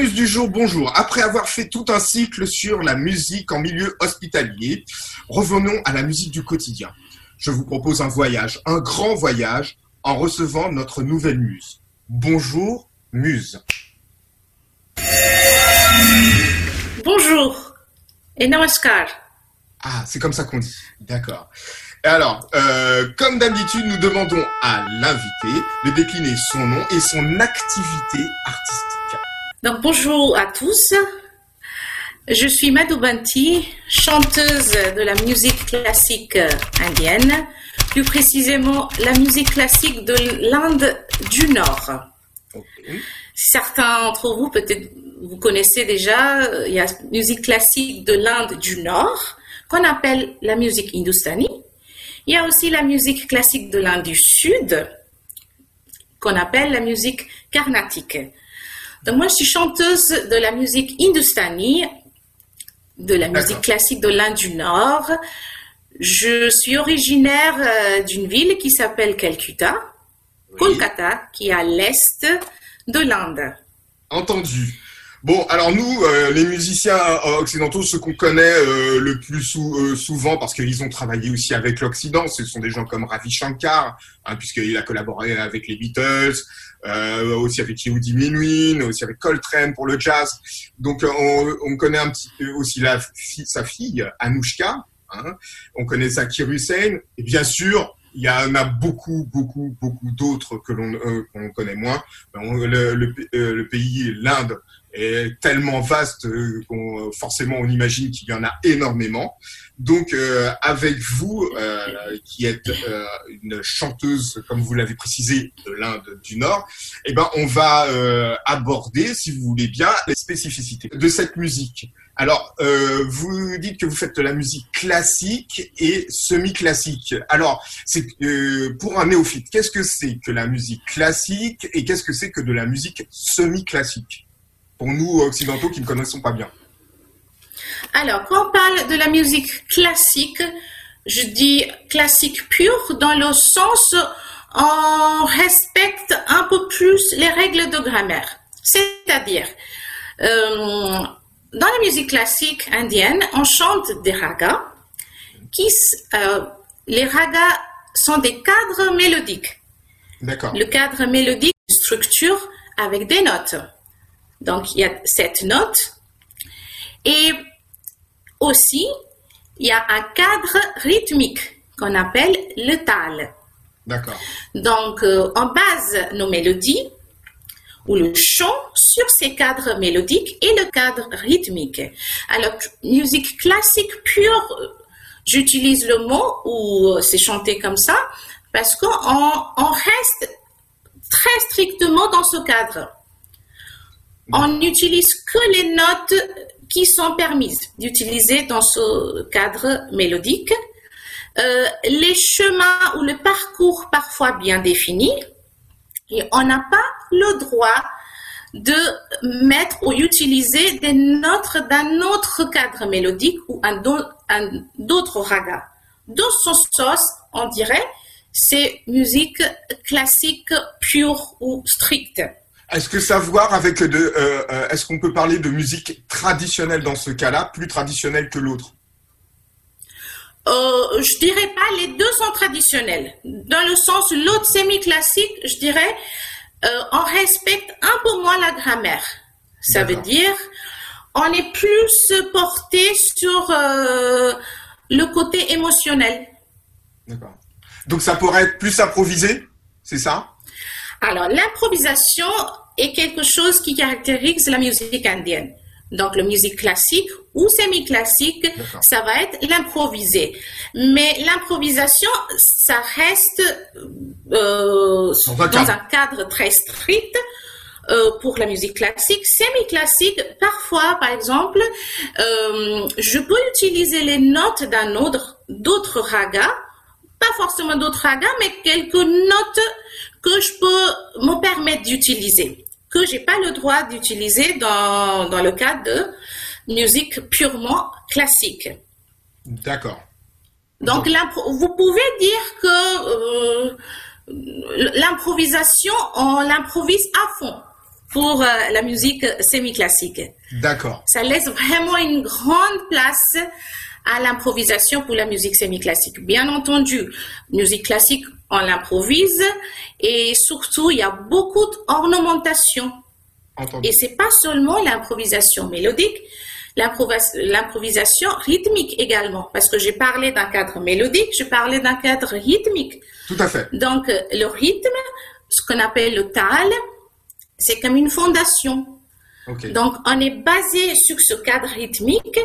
Muse du jour, bonjour. Après avoir fait tout un cycle sur la musique en milieu hospitalier, revenons à la musique du quotidien. Je vous propose un voyage, un grand voyage, en recevant notre nouvelle muse. Bonjour, Muse. Bonjour et namaskar. Ah, c'est comme ça qu'on dit. D'accord. Alors, euh, comme d'habitude, nous demandons à l'invité de décliner son nom et son activité artistique. Donc bonjour à tous. Je suis Madhubanti, chanteuse de la musique classique indienne, plus précisément la musique classique de l'Inde du Nord. Certains d'entre vous, peut-être, vous connaissez déjà, il y a la musique classique de l'Inde du Nord, qu'on appelle la musique hindustani. Il y a aussi la musique classique de l'Inde du Sud, qu'on appelle la musique carnatique. Donc moi, je suis chanteuse de la musique hindustani, de la musique classique de l'Inde du Nord. Je suis originaire euh, d'une ville qui s'appelle Calcutta, Kolkata, qui est à l'est de l'Inde. Entendu. Bon, alors nous, euh, les musiciens euh, occidentaux, ceux qu'on connaît euh, le plus souvent, parce qu'ils ont travaillé aussi avec l'Occident, ce sont des gens comme Ravi Shankar, hein, puisqu'il a collaboré avec les Beatles, aussi avec Yehudi Menuhin, aussi avec Coltrane pour le jazz. Donc on, connaît un petit peu aussi la, sa fille, Anushka, hein. on connaît Zakir Hussain, et bien sûr, il y en a beaucoup, beaucoup, beaucoup d'autres que l'on connaît moins. le, le pays, l'Inde, est tellement vaste euh, qu'on forcément on imagine qu'il y en a énormément. Donc euh, avec vous, euh, qui êtes euh, une chanteuse, comme vous l'avez précisé, de l'Inde du Nord, eh ben on va euh, aborder, si vous voulez bien, les spécificités de cette musique. Alors, vous dites que vous faites de la musique classique et semi-classique. Alors, c'est pour un néophyte, qu'est-ce que c'est que la musique classique et qu'est-ce que c'est que de la musique semi-classique? Pour nous occidentaux qui ne connaissons pas bien Alors, quand on parle de la musique classique, je dis classique pure dans le sens on respecte un peu plus les règles de grammaire. C'est-à-dire, euh, dans la musique classique indienne, on chante des ragas. Qui, euh, les ragas sont des cadres mélodiques. D'accord. Le cadre mélodique, structure avec des notes. Donc, il y a cette note. Et aussi, il y a un cadre rythmique qu'on appelle le tal. D'accord. Donc, euh, on base nos mélodies ou le chant sur ces cadres mélodiques et le cadre rythmique. Alors, musique classique pure, j'utilise le mot ou c'est chanté comme ça parce qu'on on reste très strictement dans ce cadre on n'utilise que les notes qui sont permises d'utiliser dans ce cadre mélodique. Euh, les chemins ou le parcours parfois bien définis, et on n'a pas le droit de mettre ou utiliser des notes d'un autre cadre mélodique ou d'autres ragas. Dans son sens, on dirait, c'est musique classique pure ou stricte. Est-ce que ça a voir avec de, euh, euh, est-ce qu'on peut parler de musique traditionnelle dans ce cas-là, plus traditionnelle que l'autre? Euh, Je dirais pas, les deux sont traditionnels. Dans le sens, l'autre semi-classique, je dirais, euh, on respecte un peu moins la grammaire. Ça veut dire, on est plus porté sur le côté émotionnel. D'accord. Donc ça pourrait être plus improvisé, c'est ça? Alors, l'improvisation est quelque chose qui caractérise la musique indienne. Donc, la musique classique ou semi-classique, ça va être l'improvisé. Mais l'improvisation, ça reste euh, dans un cadre très strict. Euh, pour la musique classique, semi-classique, parfois, par exemple, euh, je peux utiliser les notes d'un autre, d'autres ragas, pas forcément d'autres ragas, mais quelques notes que je peux me permettre d'utiliser, que j'ai pas le droit d'utiliser dans, dans le cadre de musique purement classique. D'accord. Donc, vous pouvez dire que euh, l'improvisation, on l'improvise à fond. pour euh, la musique semi-classique. D'accord. Ça laisse vraiment une grande place à l'improvisation pour la musique semi-classique. Bien entendu, musique classique, on l'improvise et surtout, il y a beaucoup d'ornementation. Et c'est pas seulement l'improvisation mélodique, l'improvisation rythmique également. Parce que j'ai parlé d'un cadre mélodique, je parlais d'un cadre rythmique. Tout à fait. Donc, le rythme, ce qu'on appelle le tal, c'est comme une fondation. Ok. Donc, on est basé sur ce cadre rythmique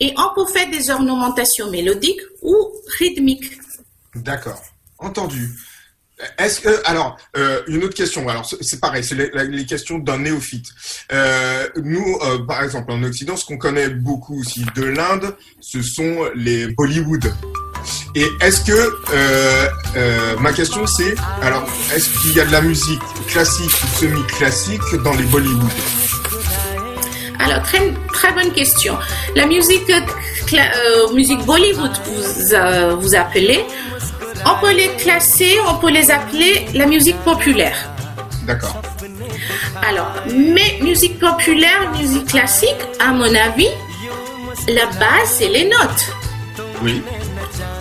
et on peut faire des ornementations mélodiques ou rythmiques. D'accord. Entendu. Est-ce que alors euh, une autre question alors c'est pareil c'est les, questions d'un néophyte Euh, nous euh, par exemple en Occident ce qu'on connaît beaucoup aussi de l'Inde ce sont les Bollywood et est-ce que ma question c'est alors est-ce qu'il y a de la musique classique ou semi-classique dans les Bollywood? Alors, très, très bonne question. La musique, euh, musique Bollywood, vous, euh, vous appelez, on peut les classer, on peut les appeler la musique populaire. d'accord Alors, mais musique populaire, musique classique, à mon avis, la base, c'est les notes. oui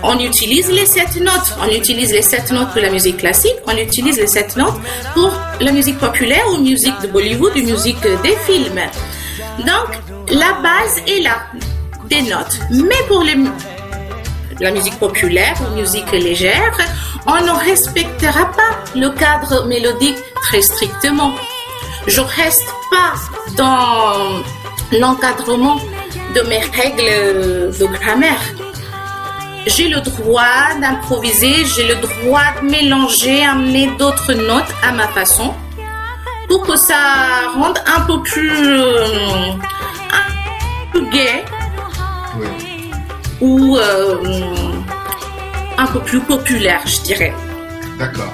On utilise les sept notes. On utilise les sept notes pour la musique classique. On utilise les sept notes pour la musique populaire ou musique de Bollywood ou musique des films. Donc, la base est là, des notes. Mais pour la musique populaire ou musique légère, on ne respectera pas le cadre mélodique très strictement. Je reste pas dans l'encadrement de mes règles de grammaire j'ai le droit d'improviser, j'ai le droit de mélanger, amener d'autres notes à ma façon pour que ça rende un peu plus, un peu gai oui ou euh, un peu plus populaire, je dirais. D'accord.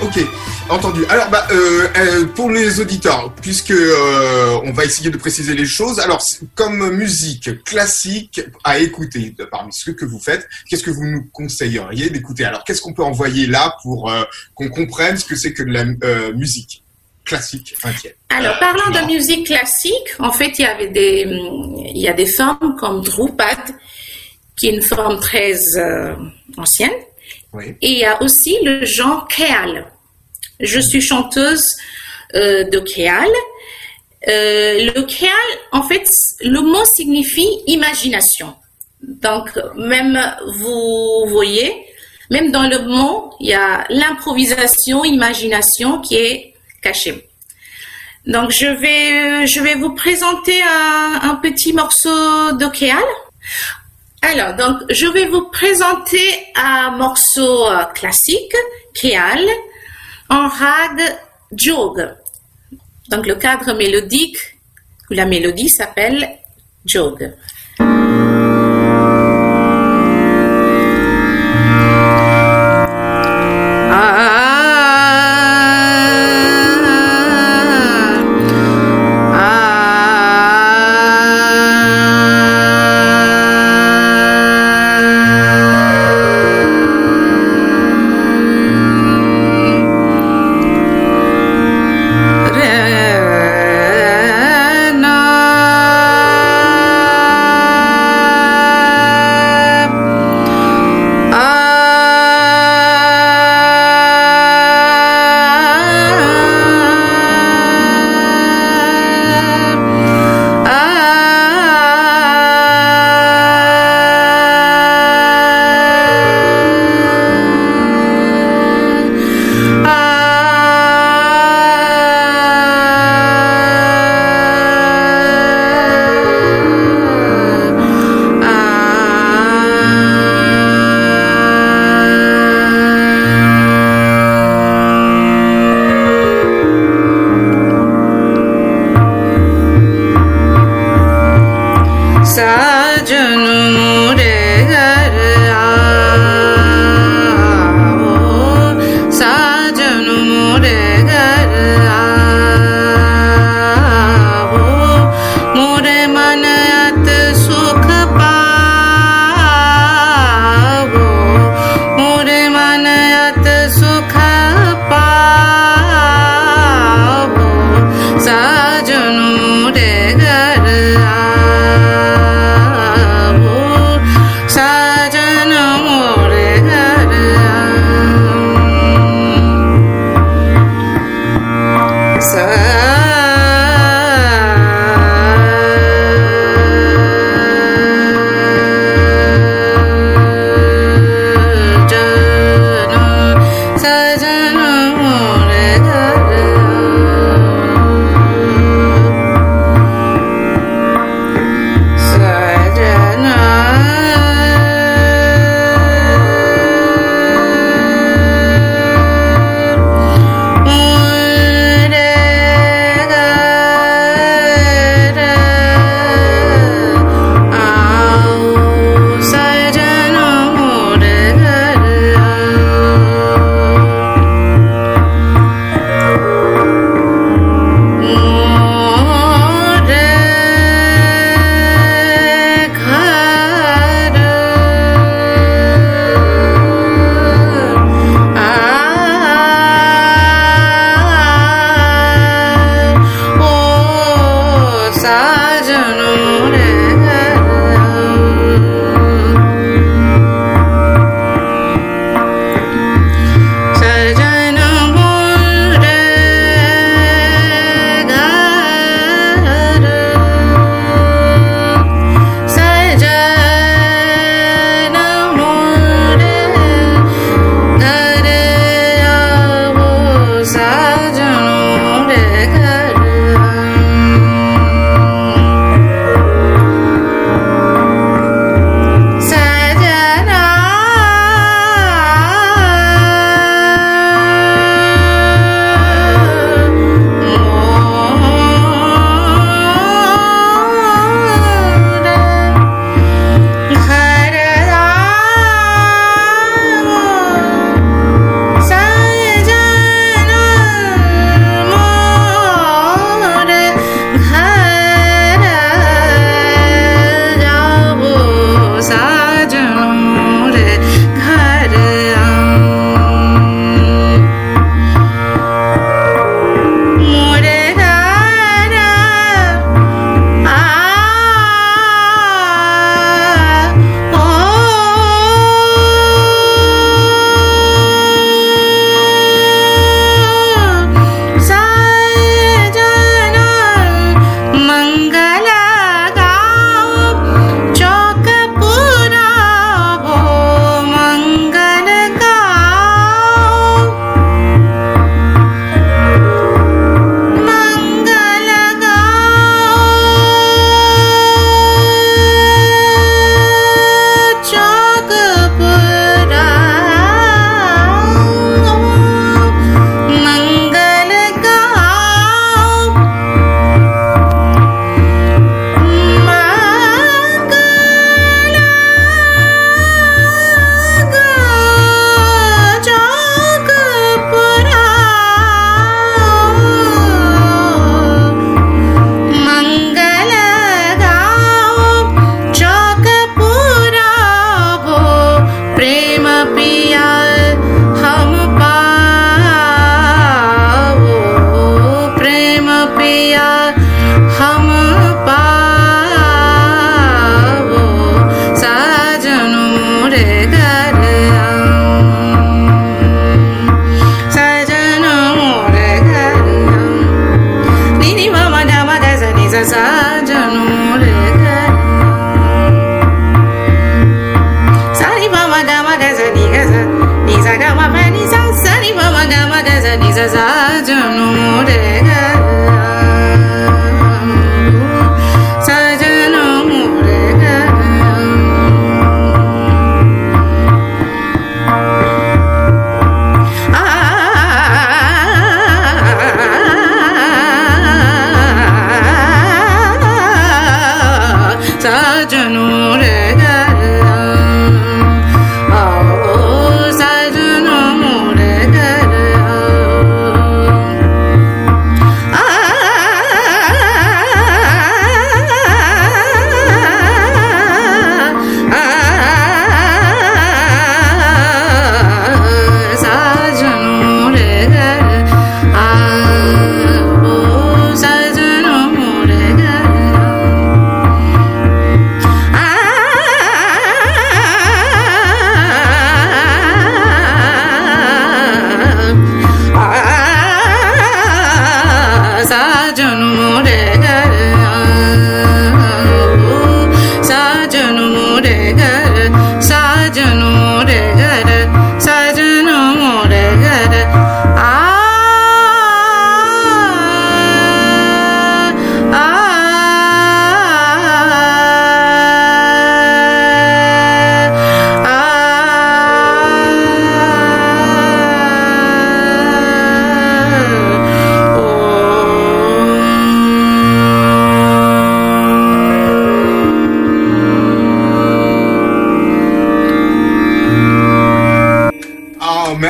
Ok, entendu. Alors, bah, euh, euh, pour les auditeurs, puisque euh, on va essayer de préciser les choses. Alors, comme musique classique à écouter parmi ce que vous faites, qu'est-ce que vous nous conseilleriez d'écouter? Alors, qu'est-ce qu'on peut envoyer là pour qu'on comprenne ce que c'est que de la musique? Classique indienne Alors, parlant de musique classique, en fait, il y avait des, il y a des formes comme Drupad, qui est une forme très euh, ancienne. Oui. Et il y a aussi le genre Kéal. Je suis chanteuse euh, de Kéal. Euh, le Kéal, en fait, le mot signifie imagination. Donc, même vous voyez, même dans le mot, il y a l'improvisation, imagination qui est Donc, je vais, je vais vous présenter un, petit morceau de Kéal. Alors, donc, je vais vous présenter un morceau euh, classique, Kéal, en rag jog. Donc, le cadre mélodique, ou la mélodie s'appelle jog.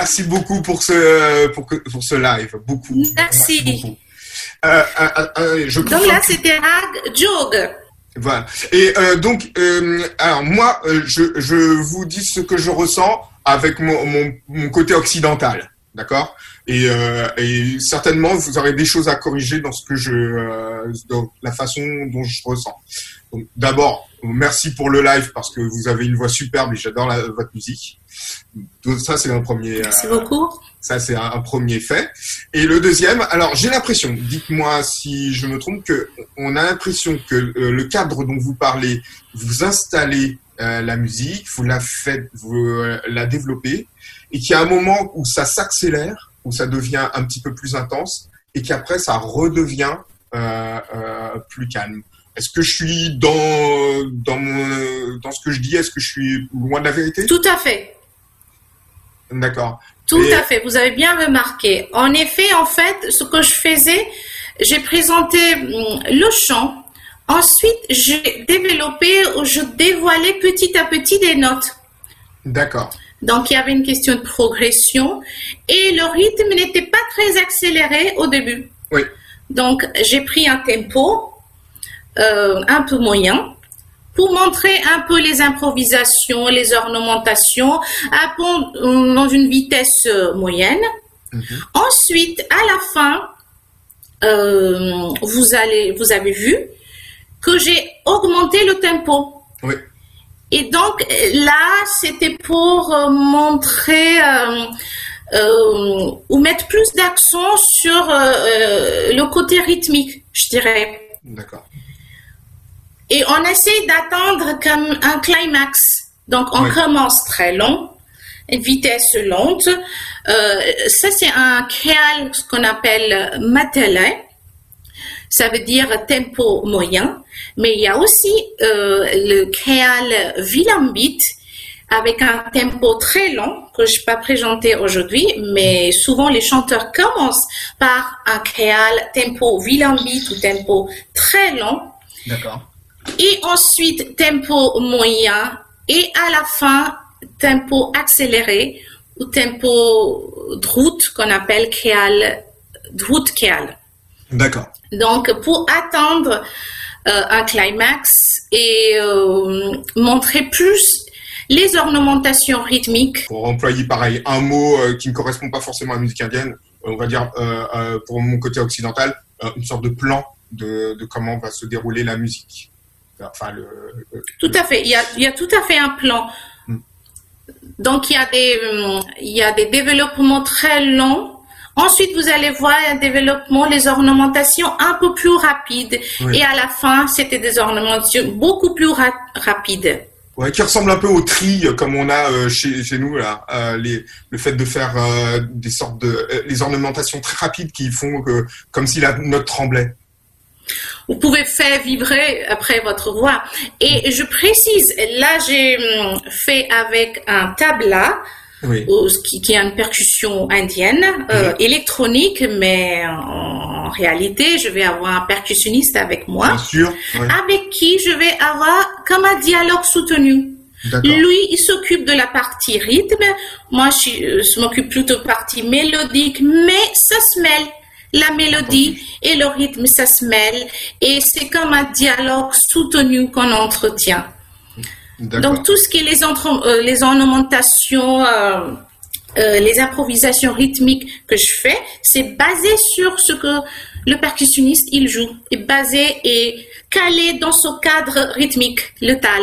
Merci beaucoup pour ce, pour, pour ce live. Beaucoup. Merci. Euh, euh, euh, je donc là, c'était Rag Jog. Voilà. Et donc, alors moi, je, je vous dis ce que je ressens avec mon, mon, mon côté occidental. D'accord? Et, et, certainement, vous aurez des choses à corriger dans ce que je, dans la façon dont je ressens. D'abord, merci pour le live parce que vous avez une voix superbe et j'adore votre musique. Donc, ça, c'est un premier. Merci beaucoup. Ça, c'est un, premier fait. Et le deuxième, alors j'ai l'impression, dites-moi si je me trompe, que on a l'impression que le cadre dont vous parlez, vous installez la musique, vous la faites, vous la développez, et qu'il y a un moment où ça s'accélère, où ça devient un petit peu plus intense, et qu'après ça redevient euh, euh, plus calme. Est-ce que je suis dans, dans, mon, dans ce que je dis? Est-ce que je suis loin de la vérité? Tout à fait. D'accord. Tout à fait, vous avez bien remarqué. En effet, en fait, ce que je faisais, j'ai présenté hum, le chant. Ensuite, j'ai développé, je dévoilais petit à petit des notes. D'accord. Donc, il y avait une question de progression et le rythme n'était pas très accéléré au début. Oui. Donc, j'ai pris un tempo euh, un peu moyen pour montrer un peu les improvisations, les ornementations dans une vitesse euh, moyenne. Mhm. Ensuite, à la fin, euh, vous, allez, vous avez vu que j'ai augmenté le tempo. Oui. Et donc là, c'était pour euh, montrer euh, ou mettre plus d'accent sur le côté rythmique, je dirais. D'accord. Et on essaie d'attendre comme un climax. Donc on commence très long, vitesse lente. ça c'est un créal, ce qu'on appelle matelin. Ça veut dire tempo moyen. Mais il y a aussi euh, le créal Vilambit avec un tempo très long que je ne vais pas présenter aujourd'hui, mais souvent les chanteurs commencent par un créal tempo Vilambit ou tempo très long. D'accord. Et ensuite tempo moyen et à la fin tempo accéléré ou tempo drout qu'on appelle créal drout créal. D'accord. Donc pour attendre euh, un climax et euh, montrer plus les ornementations rythmiques. Pour employer pareil un mot euh, qui ne correspond pas forcément à la musique indienne, on va dire pour mon côté occidental, une sorte de plan de, comment va se dérouler la musique. Enfin, le, tout à fait, il y, a, il y, a, tout à fait un plan. Hmm. Donc il y, a des, il y a des développements très longs Ensuite, vous allez voir un développement, les ornementations un peu plus rapides. Et à la fin, c'était des ornementations beaucoup plus rapides. Ouais, qui ressemble un peu au tri euh, comme on a euh, chez, chez, nous là, euh, les, le fait de faire des sortes de les ornementations très rapides qui font que comme si la note tremblait. Vous pouvez faire vibrer après votre voix. Et je précise, là j'ai hum, fait avec un tabla oui. qui, qui, a une percussion indienne, euh, électronique, mais en, réalité, je vais avoir un percussionniste avec moi, Bien sûr, avec qui je vais avoir comme un dialogue soutenu. Lui, il s'occupe de la partie rythme, moi je, je m'occupe plutôt de la partie mélodique, mais ça se mêle. La mélodie et le rythme, ça se mêle. Et c'est comme un dialogue soutenu qu'on entretient. Donc tout ce qui est les, euh, les ornementations, euh, euh, les improvisations rythmiques que je fais, c'est basé sur ce que le percussionniste il joue, est basé et calé dans ce cadre rythmique, le tal.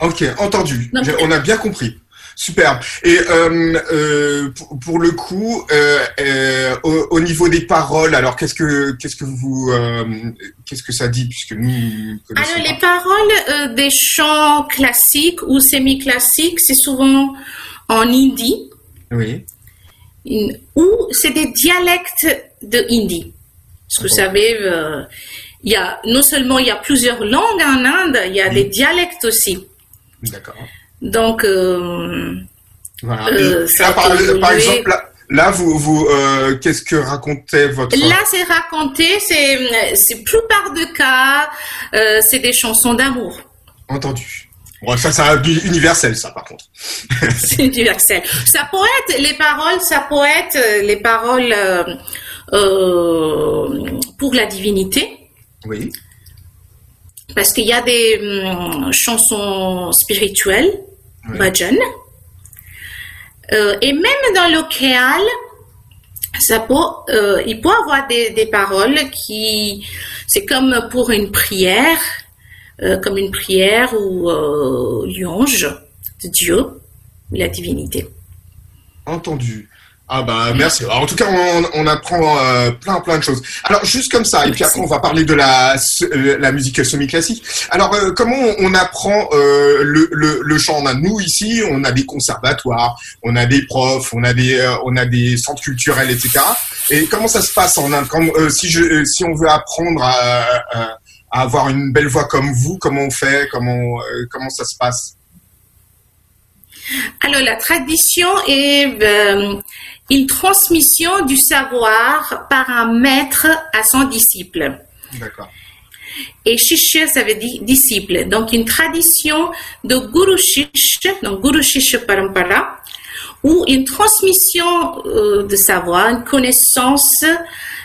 Ok, entendu. on a bien compris. Superbe. Et euh, euh, pour, le coup, euh, au, niveau des paroles, alors qu'est-ce que qu'est-ce que vous qu'est-ce que ça dit puisque nous Alors les paroles des chants classiques ou semi-classiques, c'est souvent en hindi. Oui. Ou c'est des dialectes de hindi. Parce que vous savez, il y a non seulement il y a plusieurs langues en Inde, il y a des dialectes aussi. D'accord. Donc, euh, voilà. Euh, par, exemple, là, vous, vous euh, qu'est-ce que racontait votre Là, c'est raconté, c'est, c'est plupart de cas, c'est des chansons d'amour. Entendu. Bon, ça, c'est universel, ça, par contre. c'est universel. Ça peut être les paroles, ça peut être les paroles pour la divinité. Oui. Parce qu'il y a des hum, chansons spirituelles euh, et même dans le créal, ça peut, euh, il peut avoir des, des paroles qui, c'est comme pour une prière, euh, comme une prière ou euh, louange de Dieu, la divinité. Entendu. Ah bah merci. En tout cas, on, on apprend euh, plein plein de choses. Alors juste comme ça, et puis après on va parler de la euh, la musique semi-classique. Alors euh, comment on apprend euh, le, le, le chant? Nous ici, on a des conservatoires, on a des profs, on a des euh, on a des centres culturels, etc. Et comment ça se passe en Inde? Quand, Si je si on veut apprendre à, à, avoir une belle voix comme vous, comment on fait? Comment comment ça se passe? Alors la tradition est euh, une transmission du savoir par un maître à son disciple. D'accord. Et Shishya, ça veut dire disciple. Donc, une tradition de Guru Shishya, donc Guru Shishya Parampara, ou une transmission euh, de savoir, une connaissance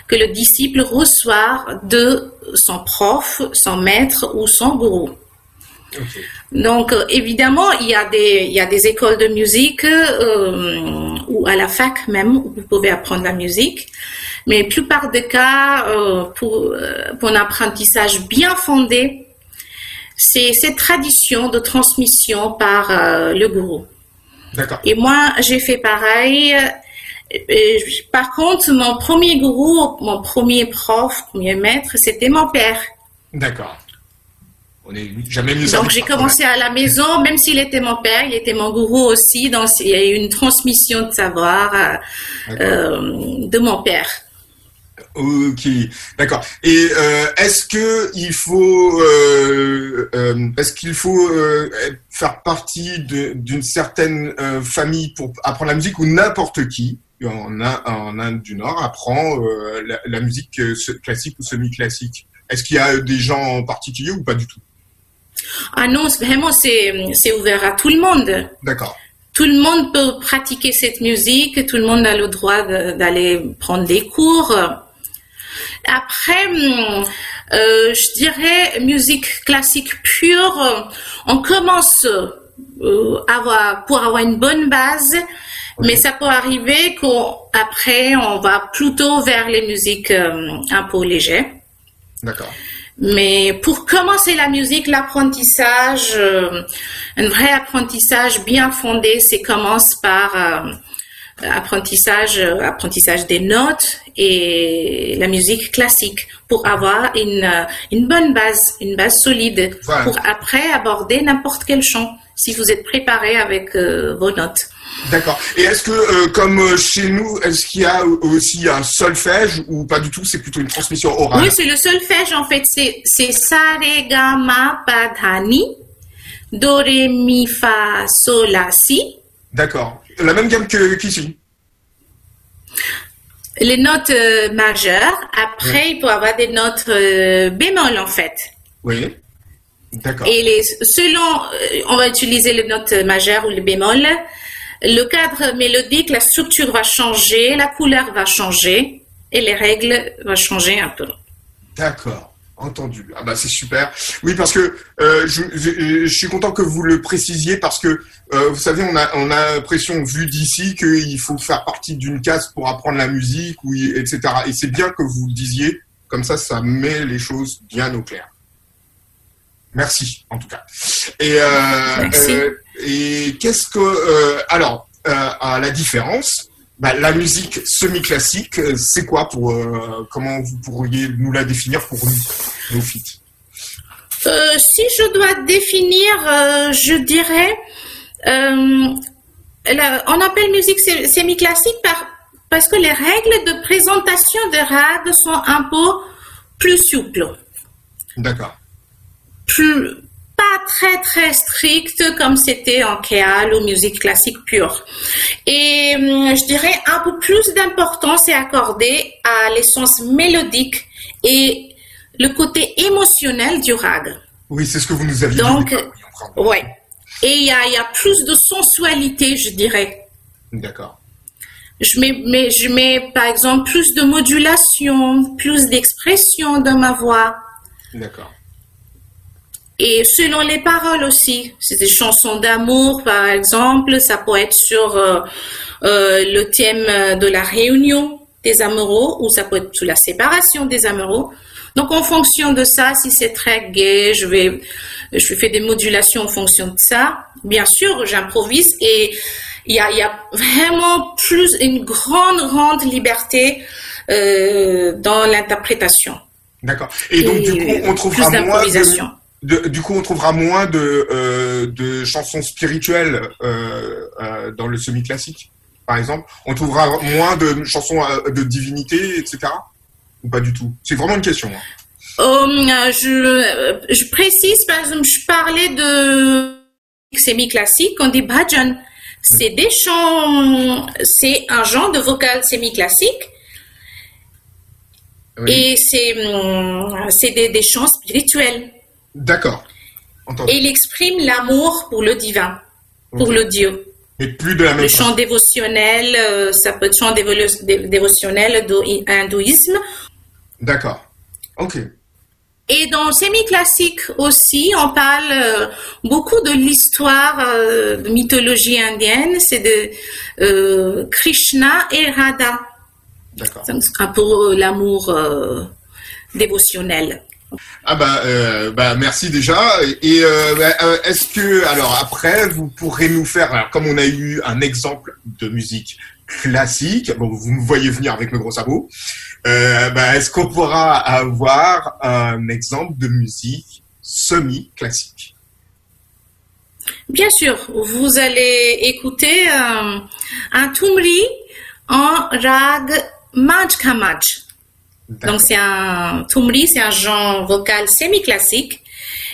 que le disciple reçoit de son prof, son maître ou son gourou. Donc, euh, évidemment, il y, a des, il y a des écoles de musique euh, ou à la fac même où vous pouvez apprendre la musique. Mais la plupart des cas, euh, pour, pour un apprentissage bien fondé, c'est cette tradition de transmission par euh, le gourou. D'accord. Et moi, j'ai fait pareil. Par contre, mon premier gourou, mon premier prof, premier maître, c'était mon père. D'accord. On est jamais mieux servi Donc j'ai commencé à la maison, même s'il était mon père, il était mon gourou aussi, donc il y a eu une transmission de savoir euh, euh, de mon père. Ok, d'accord. Et euh, est-ce que il faut, euh, euh, est-ce qu'il faut faire partie d'une certaine famille pour apprendre la musique ou n'importe qui? En, Inde- en Inde du Nord apprend la, la musique classique ou semi-classique. Est-ce qu'il y a des gens en particulier ou pas du tout? Ah non, vraiment c'est ouvert à tout le monde. D'accord. Tout le monde peut pratiquer cette musique, tout le monde a le droit de- d'aller prendre des cours. Après, hum, euh, je dirais musique classique pure, on commence euh, avoir, pour avoir une bonne base, mais ça peut arriver qu'après on va plutôt vers les musiques euh, un peu légères. D'accord. Mais pour commencer la musique, l'apprentissage, euh, un vrai apprentissage bien fondé, c'est commence par euh, apprentissage, euh, apprentissage des notes et la musique classique pour avoir une, une bonne base, une base solide Voilà. pour après aborder n'importe quel chant si vous êtes préparé avec vos notes. D'accord. Et est-ce que, euh, comme euh, chez nous, est-ce qu'il y a aussi un solfège ou pas du tout C'est plutôt une transmission orale? Oui, c'est le solfège en fait, c'est c'est sa re ga ma pa dha ni do re mi fa sol la si. D'accord. La même gamme que qu'ici? Les notes euh, majeures. Après, il peut y avoir des notes euh, bémol en fait. Oui. D'accord. Et les selon, on va utiliser les notes majeures ou les bémols. Le cadre mélodique, la structure va changer, la couleur va changer et les règles vont changer un peu. D'accord. Entendu. Ah bah c'est super. Oui parce que euh, je, je- je suis content que vous le précisiez parce que euh, vous savez on a on a l'impression vu d'ici qu'il faut faire partie d'une case pour apprendre la musique ou etc. Et c'est bien que vous le disiez comme ça ça met les choses bien au clair. Merci en tout cas. Et euh, Merci. Et qu'est-ce que euh, alors euh, à la différence bah, la musique semi-classique, euh, c'est quoi pour comment vous pourriez nous la définir pour nous, Euh, si je dois définir, je dirais, la- on appelle musique semi-classique par, parce que les règles de présentation de rag sont un peu plus souples, D'accord. plus, très très strictes comme c'était en kéal ou musique classique pure. Et hum, je dirais un peu plus d'importance est accordée à l'essence mélodique et le côté émotionnel du rag. Oui, c'est ce que vous nous aviez Donc, dit. prend- Ouais. Et il y a, il y a plus de sensualité, je dirais. D'accord. Je mets, mais je mets, par exemple, plus de modulation, plus d'expression dans ma voix. D'accord. Et selon les paroles aussi. C'est des chansons d'amour, par exemple. Ça peut être sur euh, euh, le thème de la réunion, des amoureux ou ça peut être sous la séparation des amoureux. Donc en fonction de ça, si c'est très gai, je vais je fais des modulations en fonction de ça. Bien sûr, j'improvise et il y a, y a, vraiment plus une grande grande liberté euh, dans l'interprétation. D'accord. Et donc du coup, on trouvera moins de, du coup, on trouvera moins de, euh, de chansons spirituelles euh, euh, dans le semi-classique, par exemple. On trouvera moins de chansons de divinité, etc. Ou pas du tout C'est vraiment une question. Hein. Euh, je, je précise, par exemple, je parlais de semi-classique, on dit bhajan. C'est des chants, c'est un genre de vocal semi-classique. Et c'est, c'est des, des chants spirituels. D'accord. Et il exprime l'amour pour le divin, pour le Dieu. Mais plus de la même Le chant dévotionnel, euh, ça peut être chant dévotionnel hindouisme. D'accord. Ok. Et dans semi-classique aussi, on parle euh, beaucoup de l'histoire euh, de mythologie indienne, c'est de euh, Krishna et Radha. D'accord. Pour l'amour dévotionnel. Ah bah, euh, bah merci déjà. Et euh, bah, euh, est-ce que alors après vous pourrez nous faire alors comme on a eu un exemple de musique classique, bon vous me voyez venir avec mes gros sabots, euh, bah, est-ce qu'on pourra avoir un exemple de musique semi classique Bien sûr, vous allez écouter euh, un tumri en rag Majkamaj. Donc c'est un tumri, c'est un genre vocal semi-classique.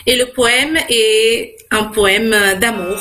Et le poème est un poème d'amour.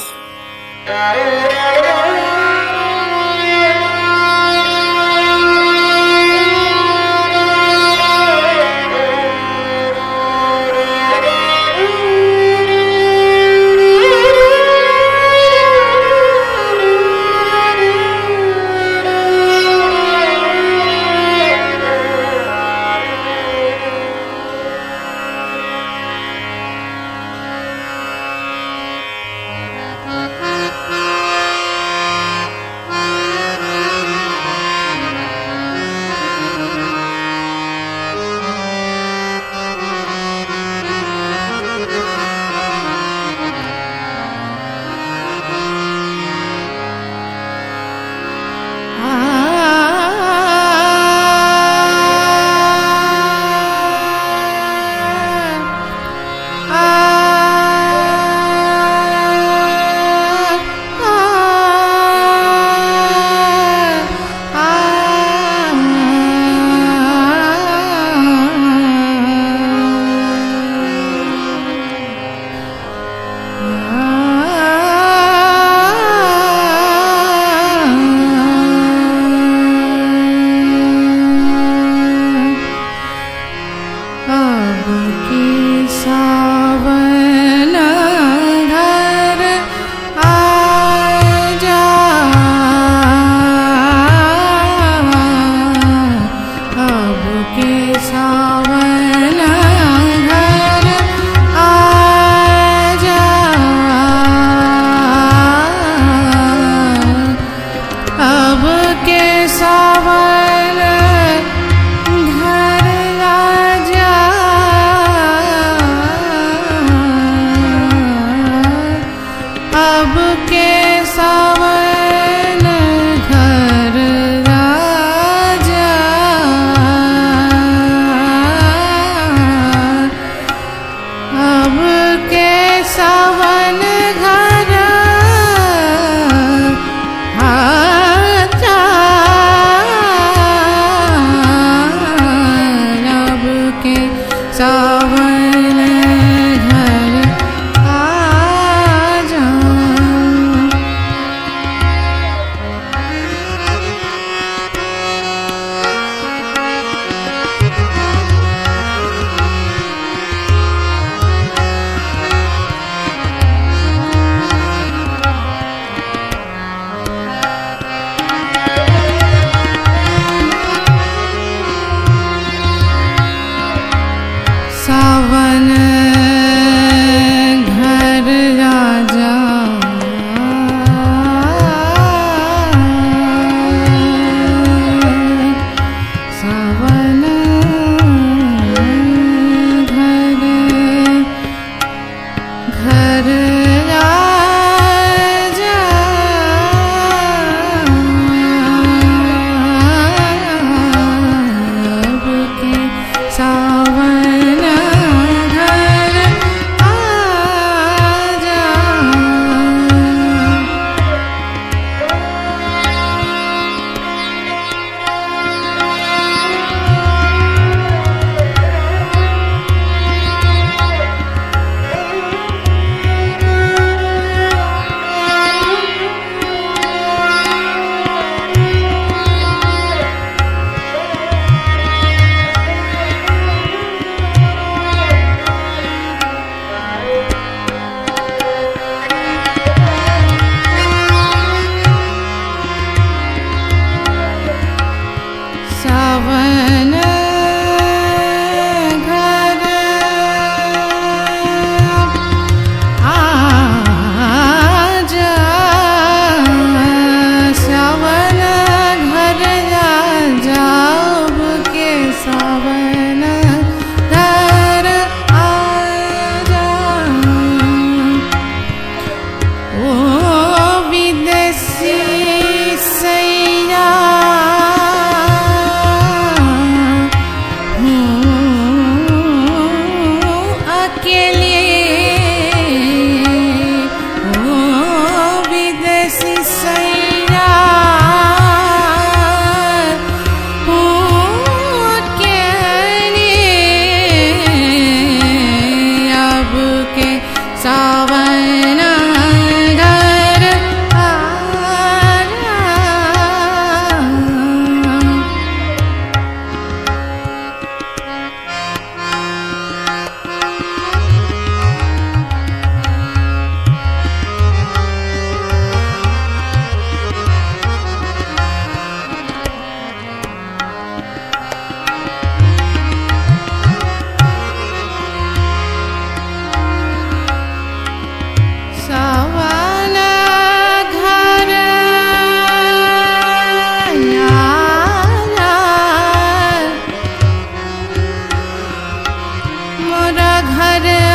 घर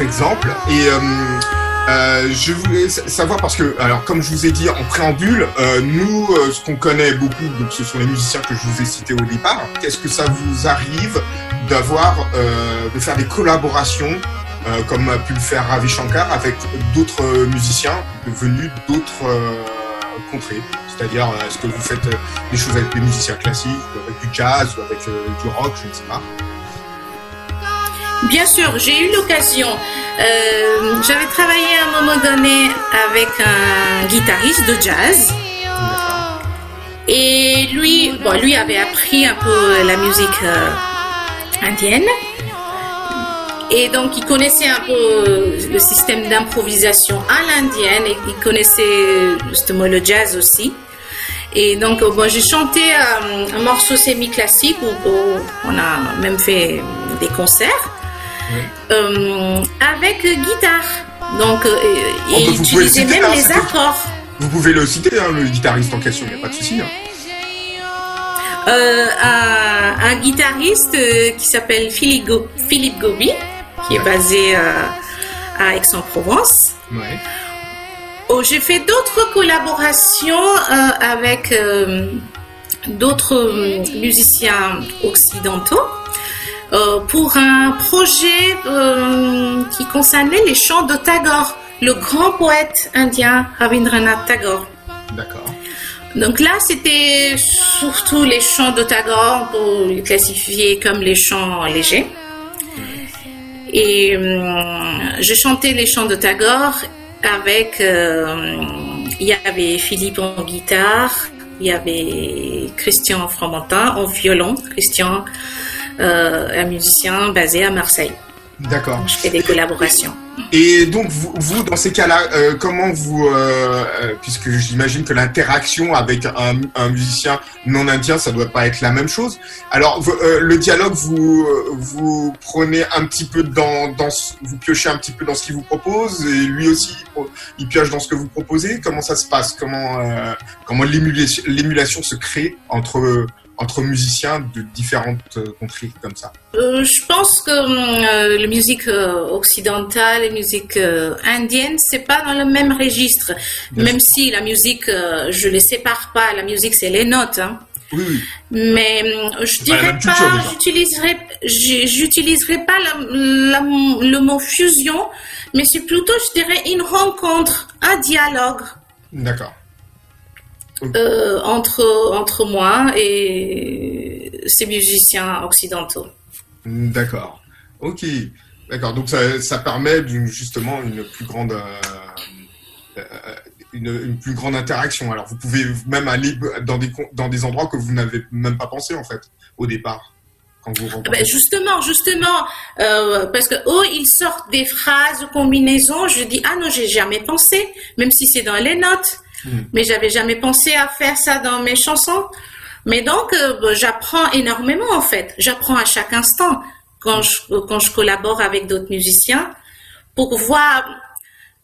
exemple. Et euh, euh, je voulais savoir parce que, alors comme je vous ai dit en préambule, euh, nous, ce qu'on connaît beaucoup, donc ce sont les musiciens que je vous ai cités au départ. Qu'est-ce que ça vous arrive d'avoir, de faire des collaborations comme a pu le faire Ravi Shankar avec d'autres musiciens venus d'autres contrées? C'est-à-dire, est-ce que vous faites des choses avec des musiciens classiques, ou avec du jazz, ou avec du rock, je ne sais pas Bien sûr, j'ai eu l'occasion. Euh, J'avais travaillé à un moment donné avec un guitariste de jazz. Et lui, bon, lui avait appris un peu la musique euh, indienne. Et donc, il connaissait un peu le système d'improvisation à l'indienne et il connaissait justement le jazz aussi. Et donc, bon, j'ai chanté euh, un morceau semi-classique où, où on a même fait des concerts euh, avec guitare. Donc, euh, et bah, vous utiliser citer, même hein, les accords. Vous pouvez le citer, hein, le guitariste en question, il n'y a pas de souci. hein. Euh, un, un guitariste qui s'appelle Philippe, Go- Philippe Gobi, qui est basé à Aix-en-Provence. Ouais. Oh, J'ai fait d'autres collaborations euh, avec euh, d'autres musiciens occidentaux euh, pour un projet euh, qui concernait les chants de Tagore, le grand poète indien Rabindranath Tagore. D'accord. Donc là, c'était surtout les chants de Tagore, pour les classifier comme les chants légers. Et hum, je chantais les chants de Tagore avec. euh, il y avait Philippe en guitare, il y avait Christian Fromentin en violon. Christian, euh, un musicien basé à Marseille. D'accord. Je fais des collaborations. Et donc, vous, vous, dans ces cas-là, euh, comment vous, euh, euh, puisque j'imagine que l'interaction avec un, un musicien non indien, ça doit pas être la même chose. Alors, vous- euh, le dialogue, vous, euh, vous prenez un petit peu dans, dans, vous piochez un petit peu dans ce qu'il vous propose, et lui aussi, il pioche dans ce que vous proposez. Comment ça se passe? Comment, euh, comment l'émulation se crée entre entre musiciens de différentes euh, contrées comme ça Euh, je pense que euh, la musique euh, occidentale et la musique indienne, c'est pas dans le même registre. Bien même si la musique, je les sépare pas. La musique, c'est les notes. hein. Oui, oui. Mais euh, je dirais pas, j'utiliserai, j'utiliserai pas la- la- le mot fusion, mais c'est plutôt, je dirais, une rencontre, un dialogue D'accord. Euh, entre entre moi et ces musiciens occidentaux. D'accord. Ok. D'accord. Donc ça, ça permet justement une plus grande, euh, euh, une, une plus grande interaction. Alors vous pouvez même aller dans des dans des endroits que vous n'avez même pas pensé en fait au départ quand vous rencontrez. Ben, justement, justement, euh, parce que eux, ils sortent des phrases, combinaisons. Je dis ah non, j'ai jamais pensé, même si c'est dans les notes. Mhm. Mais j'avais jamais pensé à faire ça dans mes chansons. Mais donc, euh, ben, j'apprends énormément en fait. J'apprends à chaque instant quand je quand je collabore avec d'autres musiciens pour voir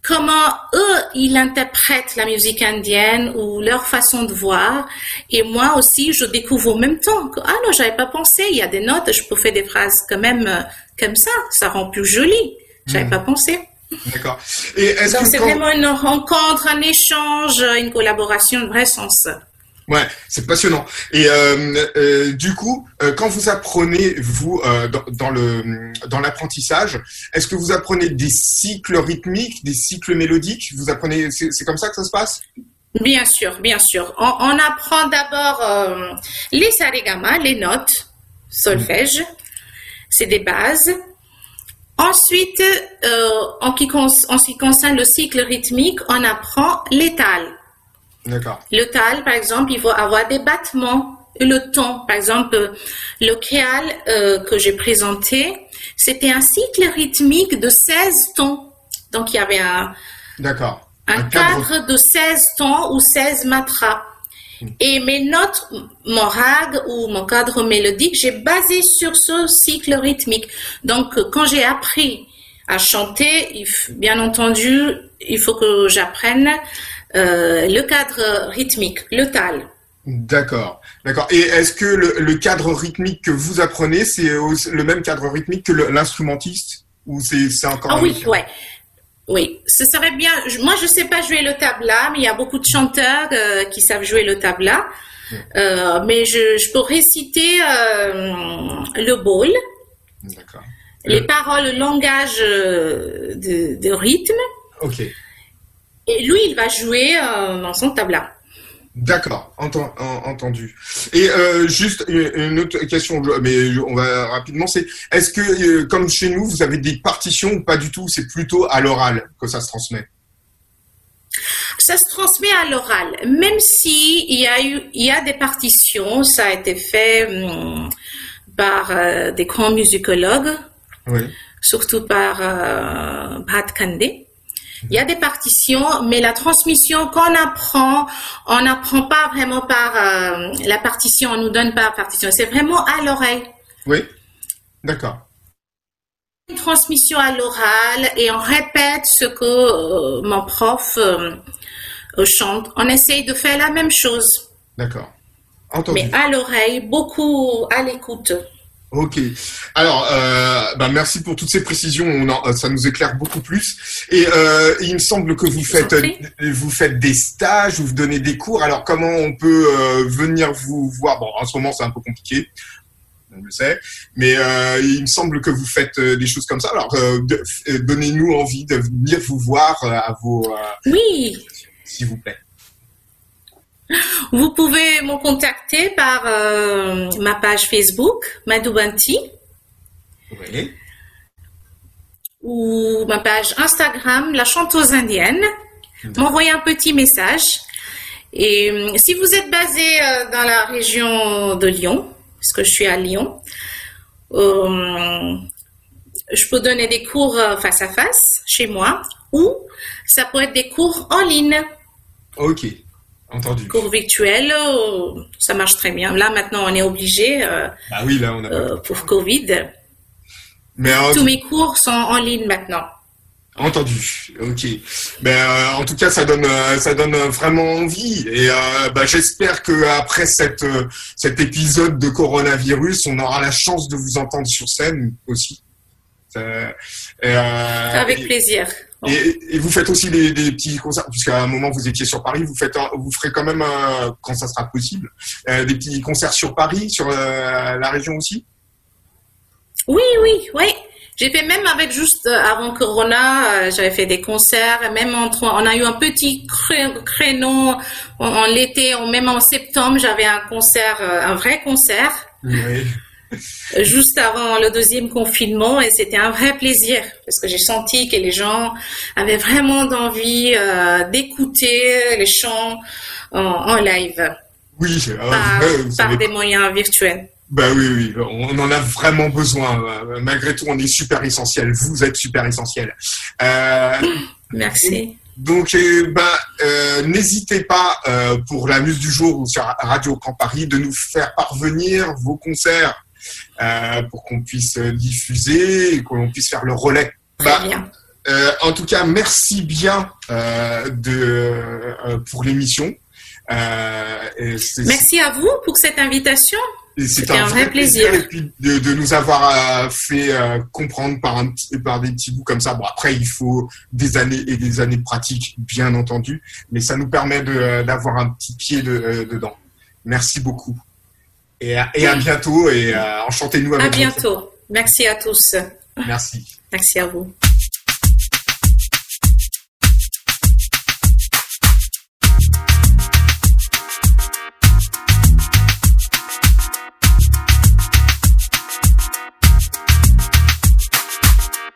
comment eux ils interprètent la musique indienne ou leur façon de voir et moi aussi je découvre en même temps que ah non j'avais pas pensé il y a des notes je peux faire des phrases quand même euh, comme ça ça rend plus joli j'avais Mhm. pas pensé D'accord. Et est-ce donc que c'est quand- vraiment une rencontre un échange une collaboration de vrai sens Ouais, c'est passionnant. Et euh, euh, du coup, euh, quand vous apprenez vous dans, dans le dans l'apprentissage, est-ce que vous apprenez des cycles rythmiques, des cycles mélodiques? Vous apprenez, c'est c'est comme ça que ça se passe? Bien sûr, bien sûr. On, on apprend d'abord les sarigama, les notes, solfège, c'est des bases. Ensuite, euh, en, qui con- en ce qui concerne le cycle rythmique, on apprend l'étal. D'accord. Le tal, par exemple, il va avoir des battements. Le ton, par exemple, euh, le kéal euh, que j'ai présenté, c'était un cycle rythmique de 16 tons. Donc, il y avait un, D'accord. un, cadre... de 16 tons ou 16 matras. Et mes notes, mon rag ou mon cadre mélodique, j'ai basé sur ce cycle rythmique. Donc, quand j'ai appris à chanter, bien entendu, il faut que j'apprenne euh, le cadre rythmique, le tal. D'accord. D'accord. Et est-ce que le, le cadre rythmique que vous apprenez, c'est le même cadre rythmique que l'instrumentiste Ou c'est encore Ah oui, ouais. Oui, ce serait bien. Moi, je sais pas jouer le tabla, mais il y a beaucoup de chanteurs euh, qui savent jouer le tabla. Euh, mais je, je peux réciter euh, le bowl, D'accord. les Le- paroles, le langage de, de rythme. Ok. Et lui, il va jouer dans son tabla. D'accord, entendu. Et euh, juste une autre question, mais on va rapidement, c'est est-ce que, euh, comme chez nous, vous avez des partitions ou pas du tout? C'est plutôt à l'oral que ça se transmet. Ça se transmet à l'oral, même si il y a eu, il y a des partitions, ça a été fait hum, par euh, des grands musicologues, surtout par euh, Brad Kandé. Il y a des partitions, mais la transmission qu'on apprend, on n'apprend pas vraiment par euh, la partition, on nous donne pas la partition. C'est vraiment à l'oreille. Oui, d'accord. Une transmission à l'oral et on répète ce que euh, mon prof euh, chante. On essaye de faire la même chose. D'accord. Mais à l'oreille, beaucoup à l'écoute. Ok. Alors, euh, bah merci pour toutes ces précisions. On ça nous éclaire beaucoup plus. Et euh, il me semble que vous faites vous faites des stages, vous donnez des cours. Alors, comment on peut euh, venir vous voir? Bon, en ce moment, c'est un peu compliqué. On le sait, mais euh, il me semble que vous faites euh, des choses comme ça. Alors, euh, donnez-nous envie de venir vous voir à vos. oui. S'il vous plaît. Vous pouvez me contacter par euh, ma page Facebook, Madoubanti. Oui. Ou ma page Instagram, La Chanteuse Indienne. M'envoyer un petit message. Et euh, si vous êtes basé euh, dans la région de Lyon, parce que je suis à Lyon, je peux donner des cours face à face chez moi ou ça peut être des cours en ligne. Ok. Entendu. Cours virtuels, euh, ça marche très bien. Là, maintenant, on est obligé euh, ah oui, là, on a euh, pour Covid. Mais Tous mes cours sont en ligne maintenant. Entendu. Ok. Ben, en tout cas, ça donne, ça donne vraiment envie. Et ben, j'espère que après cette, cet épisode de coronavirus, on aura la chance de vous entendre sur scène aussi. Avec plaisir. Et, vous faites aussi des, petits concerts, puisqu'à un moment vous étiez sur Paris, vous faites, vous ferez quand même, euh, quand ça sera possible, euh, des petits concerts sur Paris, sur euh, la région aussi? Oui, oui, oui. J'ai fait même avec juste avant Corona, j'avais fait des concerts, même entre, on a eu un petit créneau en, l'été, même en septembre, j'avais un concert, un vrai concert. Oui juste avant le deuxième confinement et c'était un vrai plaisir parce que j'ai senti que les gens avaient vraiment d'envie euh, d'écouter les chants en, live. Oui, par, des moyens virtuels. Ben oui, oui, on en a vraiment besoin. Malgré tout, on est super essentiel. Vous êtes super essentiel. Euh, Merci. Donc, ben, n'hésitez pas pour la muse du jour ou sur Radio Camp Paris de nous faire parvenir vos concerts euh, pour qu'on puisse diffuser et qu'on puisse faire le relais. Bah, bien. Euh, en tout cas, merci bien euh, de, pour l'émission. merci à vous pour cette invitation. C'était un, vrai plaisir. Et puis de, nous avoir fait comprendre par, un par des petits bouts comme ça. Bon, après, il faut des années et des années de pratique, bien entendu, mais ça nous permet d'avoir un petit pied dedans. Merci beaucoup. Et à, et à bientôt et enchantez-nous avec À bientôt. Merci à tous. Merci. Merci à vous.